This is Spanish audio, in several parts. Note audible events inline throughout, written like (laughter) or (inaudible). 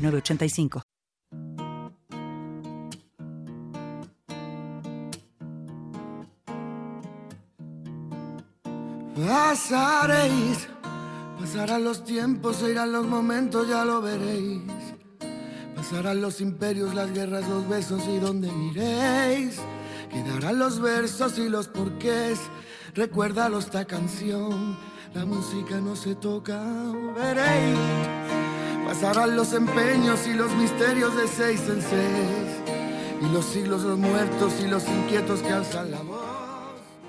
985. Pasaréis, pasarán los tiempos, se irán los momentos, ya lo veréis. Pasarán los imperios, las guerras, los besos y donde miréis. Quedarán los versos y los porqués. Recuérdalo esta canción, la música no se toca, veréis. Pasarán los empeños y los misterios de seis en seis, y los siglos los muertos y los inquietos que alzan la voz.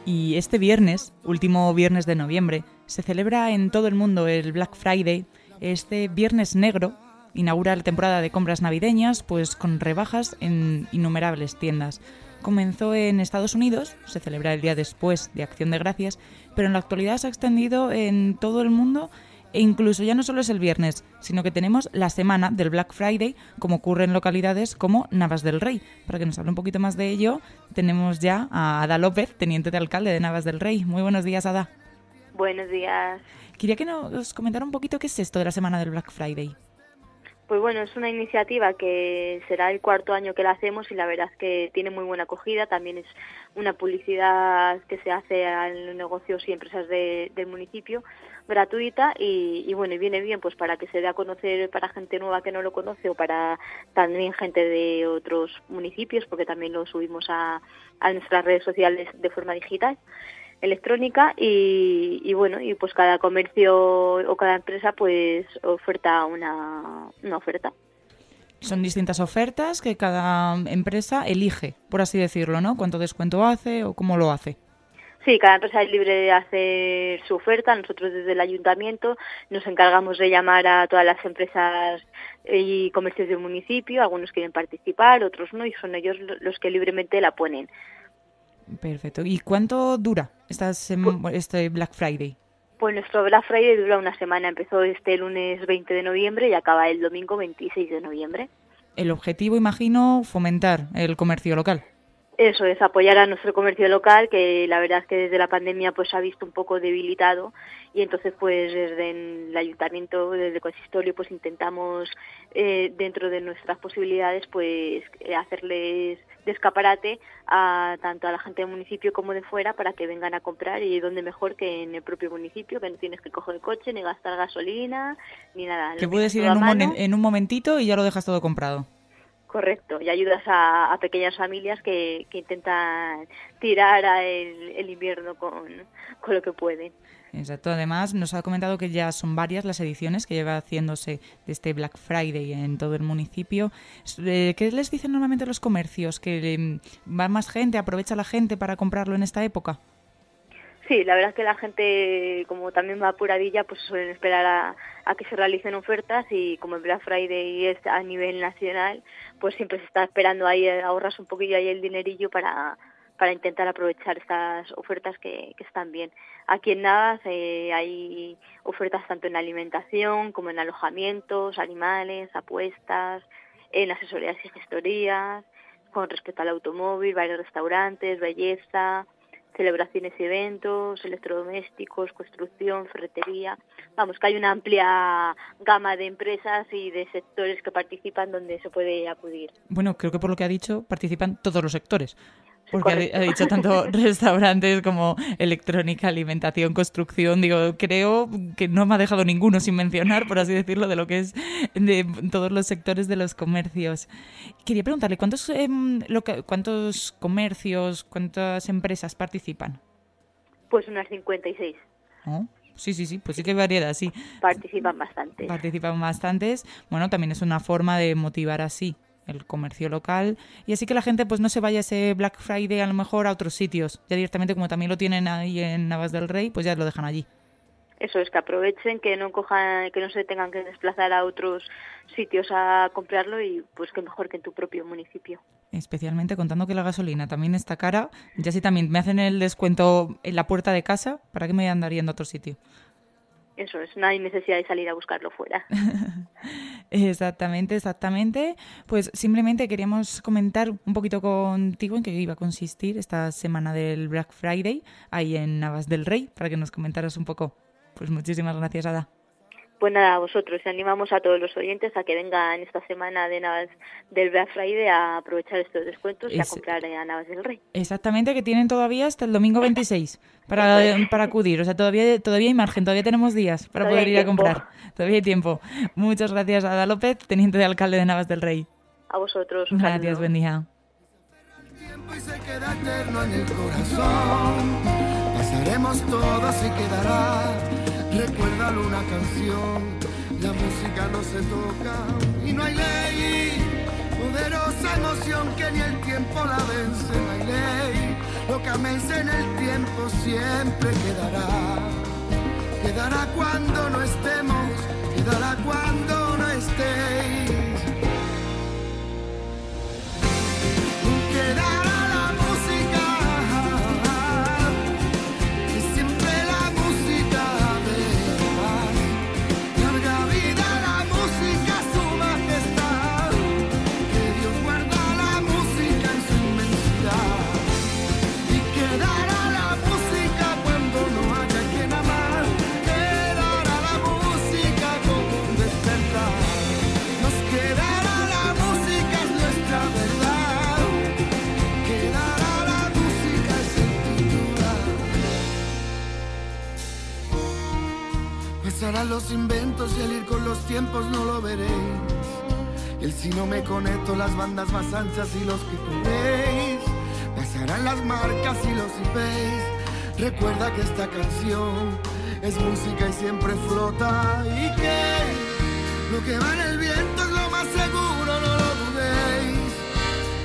Y este viernes, último viernes de noviembre, se celebra en todo el mundo el Black Friday. Este viernes negro inaugura la temporada de compras navideñas, pues con rebajas en innumerables tiendas. Comenzó en Estados Unidos, se celebra el día después de Acción de Gracias, pero en la actualidad se ha extendido en todo el mundo e incluso ya no solo es el viernes, sino que tenemos la semana del Black Friday, como ocurre en localidades como Navas del Rey. Para que nos hable un poquito más de ello, tenemos ya a Ada López, teniente de alcalde de Navas del Rey. Muy buenos días, Ada. Buenos días. Quería que nos comentara un poquito qué es esto de la semana del Black Friday. Pues bueno, es una iniciativa que será el cuarto año que la hacemos y la verdad es que tiene muy buena acogida. También es una publicidad que se hace a los negocios y empresas del municipio gratuita y, bueno, y viene bien pues para que se dé a conocer para gente nueva que no lo conoce o para también gente de otros municipios porque también lo subimos a, a nuestras redes sociales de forma digital electrónica y, bueno y pues cada comercio o cada empresa pues oferta una, una oferta. Son distintas ofertas que cada empresa elige por así decirlo no cuánto descuento hace o cómo lo hace Sí, cada empresa es libre de hacer su oferta. Nosotros desde el ayuntamiento nos encargamos de llamar a todas las empresas y comercios del municipio. Algunos quieren participar, otros no, y son ellos los que libremente la ponen. Perfecto. ¿Y cuánto dura este Black Friday? Pues nuestro Black Friday dura una semana. Empezó este lunes 20 de noviembre y acaba el domingo 26 de noviembre. El objetivo, imagino, fomentar el comercio local. Eso es, apoyar a nuestro comercio local, que la verdad es que desde la pandemia pues se ha visto un poco debilitado y entonces pues desde el ayuntamiento, desde el consistorio pues intentamos eh, dentro de nuestras posibilidades pues eh, hacerles de escaparate a tanto a la gente del municipio como de fuera para que vengan a comprar y donde mejor que en el propio municipio, que no tienes que coger el coche ni gastar gasolina ni nada. Que puedes ir en un, en un momentito y ya lo dejas todo comprado. Correcto, y ayudas a, pequeñas familias que, intentan tirar a el, invierno con, lo que pueden. Exacto, además nos ha comentado que ya son varias las ediciones que lleva haciéndose de este Black Friday en todo el municipio. Eh, ¿Qué les dicen normalmente los comercios? ¿Que mm, va más gente, aprovecha la gente para comprarlo en esta época? Sí, la verdad es que la gente, como también va apuradilla, pues suelen esperar a, que se realicen ofertas y como el Black Friday es a nivel nacional, pues siempre se está esperando ahí, eh, ahorras un poquillo ahí el dinerillo para, para intentar aprovechar estas ofertas que, están bien. Aquí en Navas eh, hay ofertas tanto en alimentación como en alojamientos, animales, apuestas, en asesorías y gestorías, con respecto al automóvil, varios restaurantes, belleza, celebraciones y eventos, electrodomésticos, construcción, ferretería. Vamos, que hay una amplia gama de empresas y de sectores que participan donde se puede acudir. Bueno, creo que por lo que ha dicho participan todos los sectores. Porque ha, dicho tanto (laughs) restaurantes como electrónica, alimentación, construcción. Digo, creo que no me ha dejado ninguno sin mencionar, por así decirlo, de lo que es de todos los sectores de los comercios. Quería preguntarle, ¿cuántos, em, cuántos comercios, cuántas empresas participan? Pues unas 56. Sí, sí, sí, pues sí que hay variedad, sí. Participan bastantes. Participan bastantes. Bueno, también es una forma de motivar así el comercio local y así que la gente pues no se vaya ese Black Friday a lo mejor a otros sitios, ya directamente como también lo tienen ahí en Navas del Rey, pues ya lo dejan allí. eso es que aprovechen, que no cojan, que no se tengan que desplazar a otros sitios a comprarlo y pues que mejor que en tu propio municipio. Especialmente contando que la gasolina también está cara, ya si también me hacen el descuento en la puerta de casa, ¿para qué me andaría en otro sitio? Eso es, no hay necesidad de salir a buscarlo fuera. (laughs) exactamente, exactamente. Pues simplemente queríamos comentar un poquito contigo en qué iba a consistir esta semana del Black Friday ahí en Navas del Rey, para que nos comentaras un poco. Pues muchísimas gracias, Ada. Pues nada, a vosotros. Animamos a todos los oyentes a que vengan esta semana de Navas del Black Friday a aprovechar estos descuentos y a comprar a Navas del Rey. Exactamente, que tienen todavía hasta el domingo 26 para, para acudir. O sea, todavía, todavía hay margen, todavía tenemos días para poder ir a comprar. Todavía hay tiempo. Muchas gracias, Ada López, teniente de alcalde de Navas del Rey. A vosotros. Gracias, buen día. Pasaremos todas y quedará, recuérdalo una canción, la música no se toca y no hay ley, poderosa emoción que ni el tiempo la vence, no hay ley, lo que ames en el tiempo siempre quedará, quedará cuando no estemos, quedará cuando no lo veréis. el si no me conecto, las bandas más anchas y los que queréis. Pasarán las marcas y los IPs. Recuerda que esta canción es música y siempre flota. Y que lo que va en el viento es lo más seguro, no lo dudéis.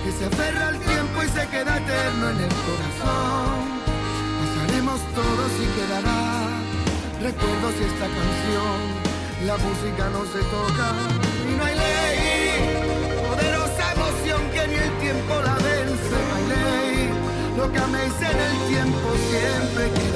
Que se aferra al tiempo y se queda eterno en el corazón. La música no se toca y no hay ley. Poderosa emoción que ni el tiempo la vence, no hay ley. Lo que améis en el tiempo siempre.